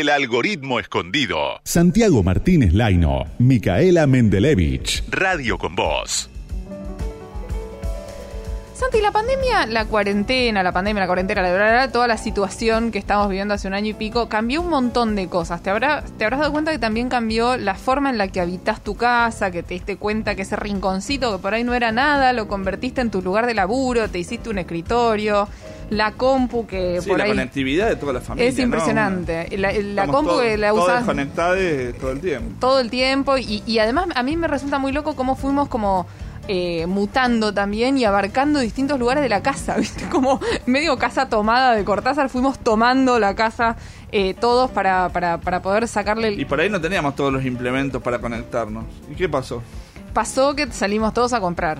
el algoritmo escondido. Santiago Martínez Laino, Micaela Mendelevich. Radio con Voz. Santi, la pandemia, la cuarentena, la pandemia, la cuarentena, la, verdad, toda la situación que estamos viviendo hace un año y pico, cambió un montón de cosas. Te, habrá, te habrás dado cuenta que también cambió la forma en la que habitas tu casa, que te diste cuenta que ese rinconcito que por ahí no era nada, lo convertiste en tu lugar de laburo, te hiciste un escritorio, la compu que Sí, por la ahí... conectividad de toda la familia. Es impresionante. La, compu todos- que la usas desconectados todo el tiempo. todo el tiempo y, y además a mí me resulta muy loco cómo fuimos como eh, mutando también y abarcando distintos lugares de la casa, ¿viste? Como medio casa tomada de Cortázar, fuimos tomando la casa eh, todos para, para, para poder sacarle... el- Y por ahí no teníamos todos los implementos para conectarnos. ¿Y qué pasó? Pasó que salimos todos a comprar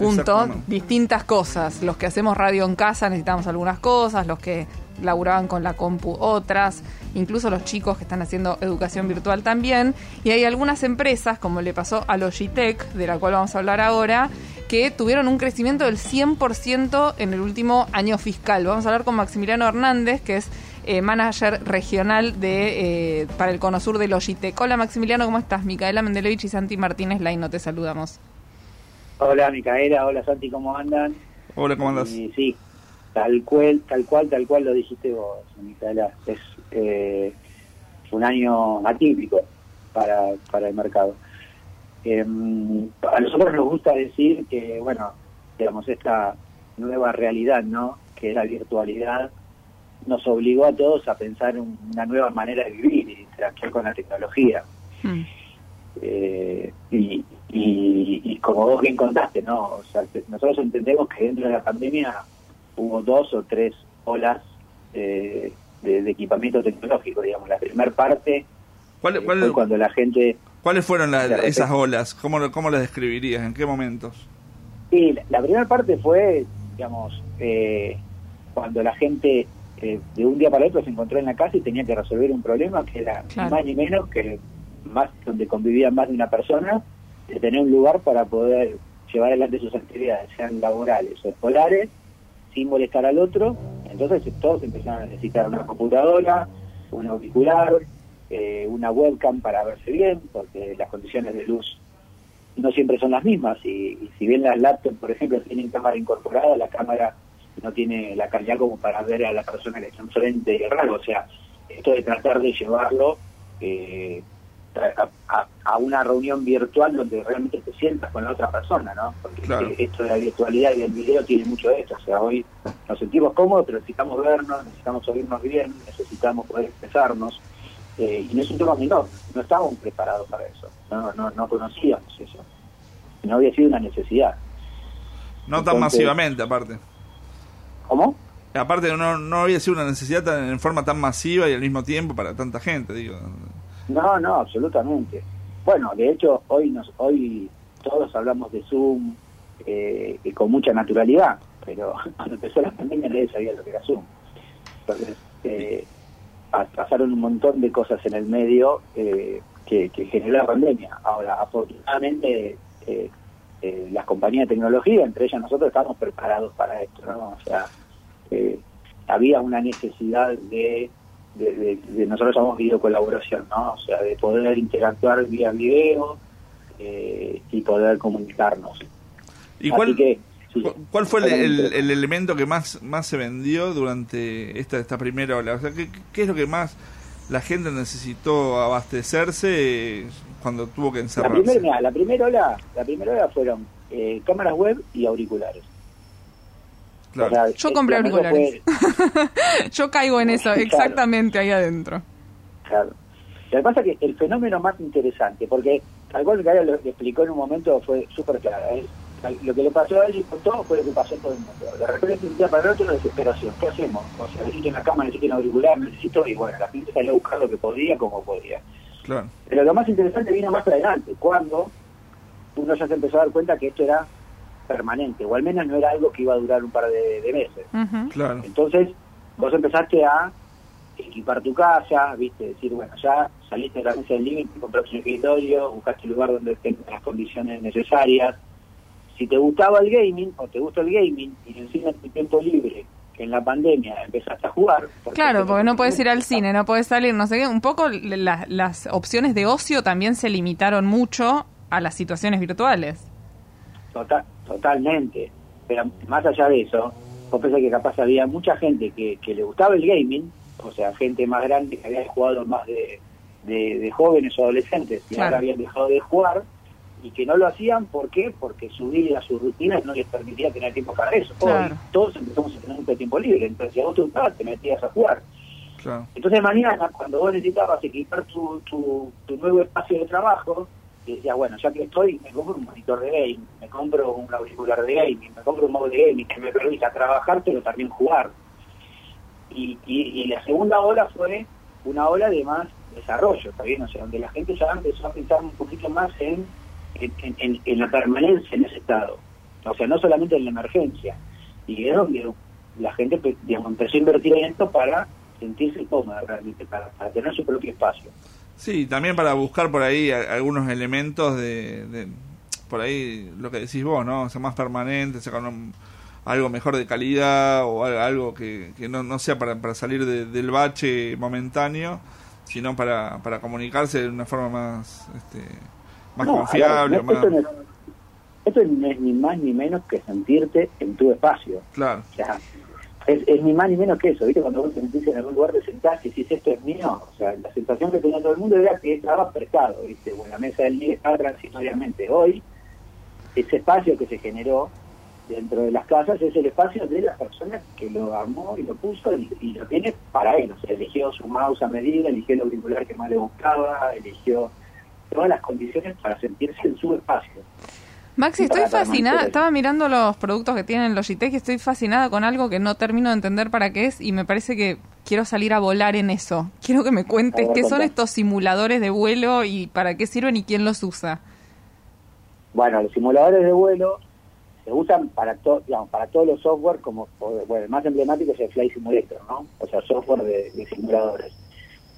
Exactamente. distintas cosas. Los que hacemos radio en casa necesitamos algunas cosas, los que laburaban con la compu otras, incluso los chicos que están haciendo educación virtual también. Y hay algunas empresas, como le pasó a Logitech, de la cual vamos a hablar ahora, que tuvieron un crecimiento del 100% en el último año fiscal. Vamos a hablar con Maximiliano Hernández, que es eh, manager regional de eh, para el Cono Sur de Logitech. Hola Maximiliano, ¿cómo estás? Micaela Mendelevich y Santi Martínez Laino, te saludamos. Hola Micaela, hola Santi, ¿cómo andan? Hola, ¿cómo andás? Y sí, tal cual, tal cual, tal cual lo dijiste vos, Micaela. Es eh, un año atípico para, para el mercado. Eh, a nosotros nos gusta decir que, bueno, digamos, esta nueva realidad, ¿no? Que es la virtualidad, nos obligó a todos a pensar en una nueva manera de vivir y de interactuar con la tecnología. Mm. Eh, y, y, y como vos bien contaste, ¿no? O sea, nosotros entendemos que dentro de la pandemia hubo dos o tres olas eh, de, de equipamiento tecnológico, digamos. La primera parte ¿Cuál- eh, cuál- fue cuando la gente... ¿Cuáles fueron la- esas olas? ¿Cómo, lo- ¿Cómo las describirías? ¿En qué momentos? Sí, la, la primera parte fue, digamos, eh, cuando la gente eh, de un día para otro se encontró en la casa y tenía que resolver un problema que era Claro. ni más ni menos que más donde convivían más de una persona, de tener un lugar para poder llevar adelante sus actividades, sean laborales o escolares, sin molestar al otro. Entonces todos empezaron a necesitar una computadora, un auricular, eh, una webcam para verse bien, porque las condiciones de luz no siempre son las mismas y, y si bien las laptops, por ejemplo, tienen cámara incorporada, la cámara no tiene la calidad como para ver a la persona que está enfrente y raro. O sea, esto de tratar de llevarlo eh, a, una reunión virtual donde realmente te sientas con la otra persona, ¿no? Porque Claro. esto de la virtualidad y del video tiene mucho de esto. O sea, hoy nos sentimos cómodos, pero necesitamos vernos, necesitamos oírnos bien, necesitamos poder expresarnos. Eh, y no es un tema menor, no estábamos preparados para eso, no, no, no conocíamos eso. No había sido una necesidad. No tan masivamente, aparte. ¿Cómo? Aparte, no, no había sido una necesidad tan- en forma tan masiva y al mismo tiempo para tanta gente, digo. No, no, absolutamente. Bueno, de hecho, hoy nos, hoy todos hablamos de Zoom eh, y con mucha naturalidad, pero cuando empezó la pandemia nadie sabía lo que era Zoom. Entonces, eh, pa- pasaron un montón de cosas en el medio eh, que, que generó la pandemia. Ahora, afortunadamente, eh, eh, las compañías de tecnología, entre ellas nosotros, estamos preparados para esto, ¿no? O sea, eh, había una necesidad de, de, de- de- nosotros llamamos videocolaboración, ¿no? O sea, de poder interactuar vía video eh, y poder comunicarnos. ¿Y Así cuál, que, sí, cu- cuál fue el, elemento que más, más se vendió durante esta, esta primera ola? O sea, ¿qué, ¿qué es lo que más la gente necesitó abastecerse cuando tuvo que La encerrarse? primera, mira, la primera ola, la primera ola fueron eh, cámaras web y auriculares. Claro. O sea, Yo compré auriculares. Yo caigo en eso, Claro. exactamente ahí adentro. Claro. Lo que pasa es que el fenómeno más interesante, porque tal cual que lo que explicó en un momento fue súper claro. ¿eh? Lo que le pasó a él y con todo fue lo que pasó a todo el mundo. De repente, un día para el otro, desesperación. ¿Qué hacemos? O sea, necesito una cámara, necesito un auricular, necesito... Y bueno, la gente salió a buscar lo que podía, como podía. Claro. Pero lo más interesante vino más adelante, cuando uno ya se empezó a dar cuenta que esto era permanente, o al menos no era algo que iba a durar un par de, de meses. Ujú. Claro. Entonces, vos empezaste a equipar tu casa, viste, decir, bueno, ya saliste de la mesa del living, te compraste un escritorio, buscaste un lugar donde tengas las condiciones necesarias. Si te gustaba el gaming, o te gusta el gaming, y encima en tu tiempo libre en la pandemia empezaste a jugar. Claro, porque no puedes ir al cine, no puedes salir, no sé qué. Un poco la- las opciones de ocio también se limitaron mucho a las situaciones virtuales. Total, totalmente. Pero más allá de eso, vos pensás que capaz había mucha gente que, que le gustaba el gaming, o sea, gente más grande que había jugado más de, de, de jóvenes o adolescentes y Claro. ahora habían dejado de jugar y que no lo hacían, ¿por qué? Porque su vida, sus rutinas no les permitía tener tiempo para eso. Claro. Hoy todos empezamos a tener mucho tiempo libre, entonces si a vos te gustaba, te metías a jugar. Claro. Entonces mañana, cuando vos necesitabas equipar tu, tu, tu nuevo espacio de trabajo, decías, bueno, ya que estoy, me compro un monitor de game, me compro un auricular de gaming, me compro un modo de gaming que me permita trabajar, pero también jugar. Y, y, y la segunda ola fue una ola de más desarrollo, ¿está bien? O sea, donde la gente ya empezó a pensar un poquito más en, en, la permanencia en ese estado. O sea, no solamente en la emergencia. Y es donde la gente empezó a invertir en esto para sentirse cómoda realmente, para, para tener su propio espacio. Sí, también para buscar por ahí a- algunos elementos de, de- por ahí lo que decís vos, ¿no? O sea, más permanente, sacar un- algo mejor de calidad o al- algo que, que no, no sea para, para salir de- del bache momentáneo, sino para, para comunicarse de una forma más este, más No, a ver, confiable, no- más... esto, no es, esto no es ni más ni menos que sentirte en tu espacio. Claro, O sea, es, es ni más ni menos que eso, ¿viste? Cuando vos te sentís en algún lugar de sentás y decís esto es mío, o sea, la sensación que tenía todo el mundo era que estaba prestado, ¿viste? Bueno, la mesa del día estaba transitoriamente. Hoy, ese espacio que se generó dentro de las casas es el espacio de la persona que lo armó y lo puso y, y lo tiene para él. O sea, eligió su mouse a medida, eligió el auricular que más le gustaba, eligió todas las condiciones para sentirse en su espacio. Maxi, estoy fascinada. Estaba mirando los productos que tienen Logitech y estoy fascinada con algo que no termino de entender para qué es y me parece que quiero salir a volar en eso. Quiero que me cuentes ver, qué son estos simuladores de vuelo y para qué sirven y quién los usa. Bueno, los simuladores de vuelo se usan para todo, digamos, para todos los software, como bueno, el más emblemático es el Flight Simulator, ¿no? O sea, software de, de simuladores.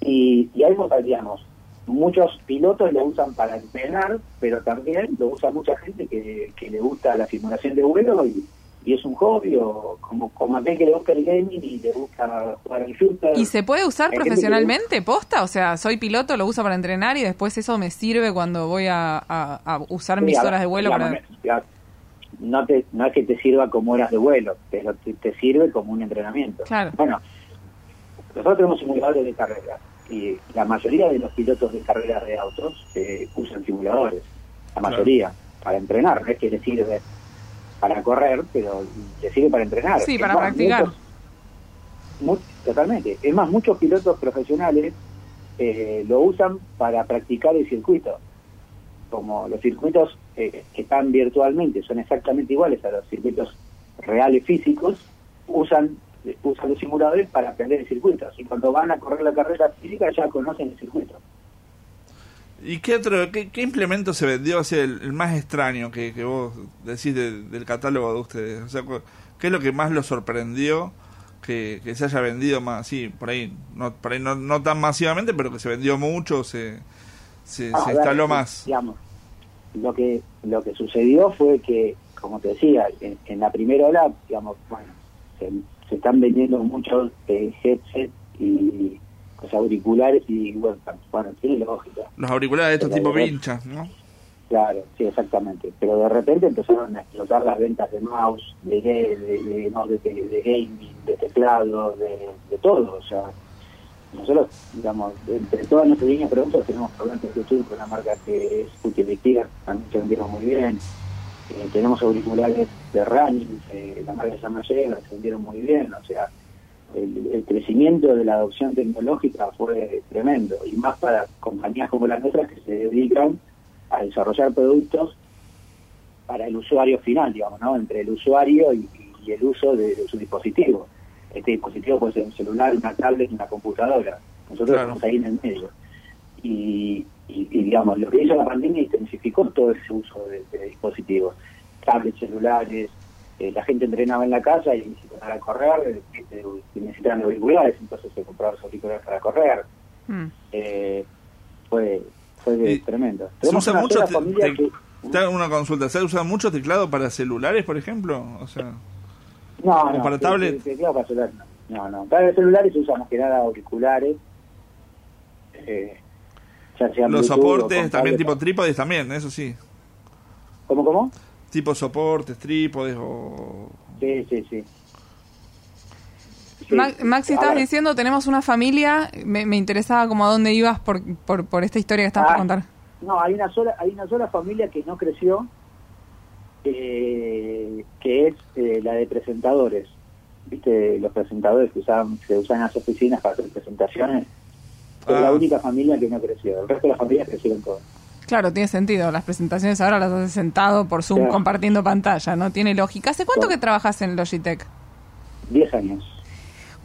Y, y ahí, digamos, muchos pilotos lo usan para entrenar, pero también lo usa mucha gente que, que le gusta la simulación de vuelo y, y es un hobby, o como, como aquel que le gusta el gaming y le gusta jugar al shooter. ¿Y se puede usar profesionalmente, posta? O sea, soy piloto, lo uso para entrenar y después eso me sirve cuando voy a, a- a usar mis horas de vuelo digamos, para... no te no es que te sirva como horas de vuelo, pero te, te sirve como un entrenamiento. Claro. Bueno, nosotros tenemos simuladores de carrera y la mayoría de los pilotos de carreras de autos eh, usan simuladores, la Claro. mayoría, para entrenar, no es que les sirve para correr, pero les sirve para entrenar. Sí, Es para más, practicar. muchos- totalmente. Es más, muchos pilotos profesionales eh, lo usan para practicar el circuito. Como los circuitos eh, que están virtualmente son exactamente iguales a los circuitos reales físicos, usan usan los simuladores para aprender el circuito. Y cuando van a correr la carrera física ya conocen el circuito. ¿Y qué otro, qué, qué implemento se vendió, o sea, el, el más extraño que, que vos decís de- del catálogo de ustedes? O sea, ¿qué es lo que más los sorprendió que, que se haya vendido más, sí, por ahí, no, por ahí no, no tan masivamente, pero que se vendió mucho, se, se, Ah, se ver, instaló más? Digamos, lo que lo que sucedió fue que, como te decía, en, en la primera ola, digamos, bueno, se, se están vendiendo muchos eh, headsets y pues, auriculares y bueno, bueno, tiene lógica. Los auriculares de estos Pero tipo de- vinchas, ¿no? Claro, sí, exactamente. Pero de repente empezaron a explotar las ventas de mouse, de, de, de, de- no, de, de- gaming, de teclado, de, de todo. O sea, nosotros, digamos, entre todas nuestras líneas de productos tenemos problemas de YouTube con una marca que es Utility, también se vendieron muy bien. Eh, tenemos auriculares de running, eh, la marca Yega, se vendieron muy bien. O sea, el, el crecimiento de la adopción tecnológica fue tremendo. Y más para compañías como las nuestras que se dedican a desarrollar productos para el usuario final, digamos, ¿no? Entre el usuario y, y el uso de, de su dispositivo. Este dispositivo puede ser un celular, una tablet, una computadora. Nosotros Claro. estamos ahí en el medio. Y, y- y, digamos, lo que hizo la pandemia intensificó todo ese uso de, de dispositivos. Tablets, celulares, eh, la gente entrenaba en la casa y si para correr, eh, eh, necesitaban auriculares, entonces se compraban los auriculares para correr. Mm. Eh, fue fue tremendo. ¿Se usa una mucho sola te- familia te- que- te hago una consulta, ¿se usa mucho teclado para celulares, por ejemplo? O sea, No, ¿Como no, para te- tablet? te- teclado para celular no. No, no. Para el celular se usan más que nada auriculares. Eh, ya sea Los Bluetooth soportes también tipo trípodes también, eso sí. ¿Cómo, cómo? Tipo soportes, trípodes o... Sí, sí, sí. Sí, Ma- Maxi, estabas diciendo, tenemos una familia, me, me interesaba como a dónde ibas por, por, por esta historia que estabas Ah, por contar. No, hay una sola, hay una sola familia que no creció, eh, que es eh, la de presentadores. ¿Viste? Los presentadores que usaban, se usan en las oficinas para hacer presentaciones. Es Ah. la única familia que no creció. El resto de las familias crecieron todas. Claro, tiene sentido. Las presentaciones ahora las haces sentado por Zoom Claro. compartiendo pantalla, ¿no? Tiene lógica. ¿Hace cuánto Claro. que trabajas en Logitech? Diez años.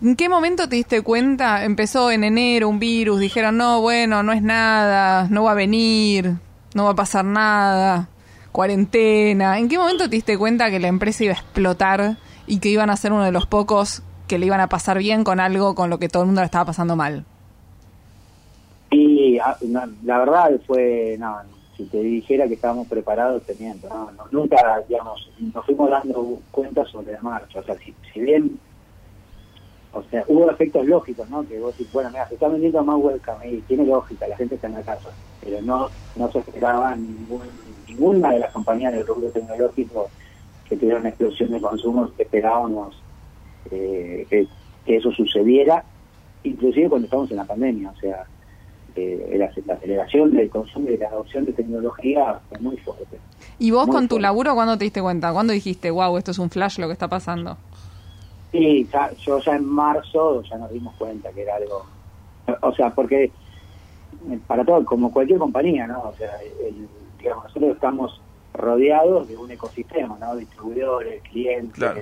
¿En qué momento te diste cuenta? Empezó en enero un virus, dijeron, no, bueno, no es nada, no va a venir, no va a pasar nada, cuarentena. ¿En qué momento te diste cuenta que la empresa iba a explotar y que iban a ser uno de los pocos que le iban a pasar bien con algo con lo que todo el mundo le estaba pasando mal? La verdad fue, no, si te dijera que estábamos preparados, te miento. No, no, nunca, digamos, nos fuimos dando cuenta sobre la marcha. O sea, si, si bien, o sea, hubo efectos lógicos, ¿no? Que vos decís, bueno, mira, se está vendiendo más webcam y tiene lógica, la gente está en la casa. Pero no, no se esperaba ningún, ninguna de las compañías del rubro tecnológico que tuvieron una explosión de consumo esperábamos eh, que, que eso sucediera, inclusive cuando estamos en la pandemia. O sea, eh, la, la aceleración del consumo y de la adopción de tecnología fue muy fuerte. ¿Y vos Muy con tu laburo cuándo te diste cuenta? ¿Cuándo dijiste, wow, esto es un flash lo que está pasando? Y ya, yo ya en marzo ya nos dimos cuenta que era algo, o sea, porque eh, para todo, como cualquier compañía, ¿no? O sea, el- digamos, nosotros estamos rodeados de un ecosistema, ¿no? Distribuidores, clientes, Claro.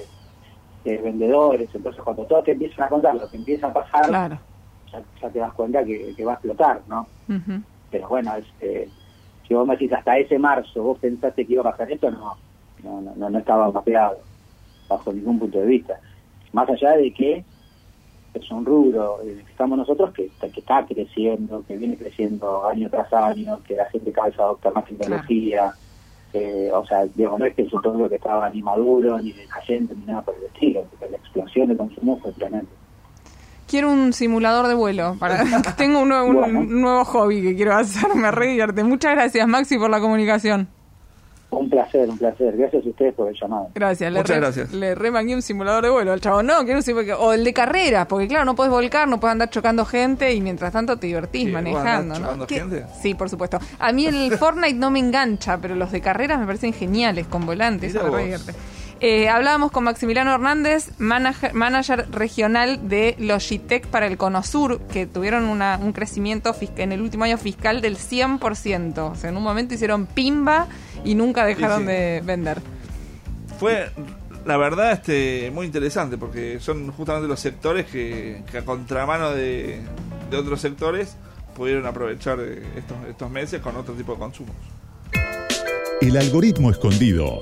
eh, vendedores, entonces cuando todos te empiezan a contar lo que empieza a pasar, Claro. Ya, ya te das cuenta que, que va a explotar, ¿no? Pero bueno, es, eh, si vos me decís hasta ese marzo vos pensaste que iba a pasar esto, no, no, no, no, estaba mapeado bajo ningún punto de vista. Más allá de que es un rubro que estamos nosotros que, está- que está creciendo, que viene creciendo año tras año, que la gente cada vez adopta más tecnología, eh, o sea, digamos, no es que es un rubro que estaba ni maduro, ni decayente, ni nada por el estilo, porque la explosión de consumo fue tremenda. Quiero un simulador de vuelo. Para... Tengo un nuevo, un Bueno. nuevo hobby que quiero hacer. Me re divierte. Muchas gracias, Maxi, por la comunicación. Un placer, un placer. Gracias a ustedes por el llamado. Gracias. Le Muchas re- gracias. Le remangué un simulador de vuelo al chavo. No, quiero un simulador- O el de carreras, porque claro, no puedes volcar, no puedes andar chocando gente y mientras tanto te divertís ¿Qué? ¿Vos manejando. ¿no? chocando ¿Qué? gente? Sí, por supuesto. A mí el Fortnite no me engancha, pero los de carreras me parecen geniales, con volantes. Me re divierte. Eh, hablábamos con Maximiliano Hernández, manager, manager regional de Logitech para el Cono Sur, que tuvieron una- un crecimiento en el último año fiscal del 100%. O sea, en un momento hicieron pimba y nunca dejaron sí. de vender. Fue, la verdad, este muy interesante porque son justamente los sectores que, que a contramano de, de otros sectores pudieron aprovechar eh, estos, estos meses con otro tipo de consumos. El algoritmo escondido.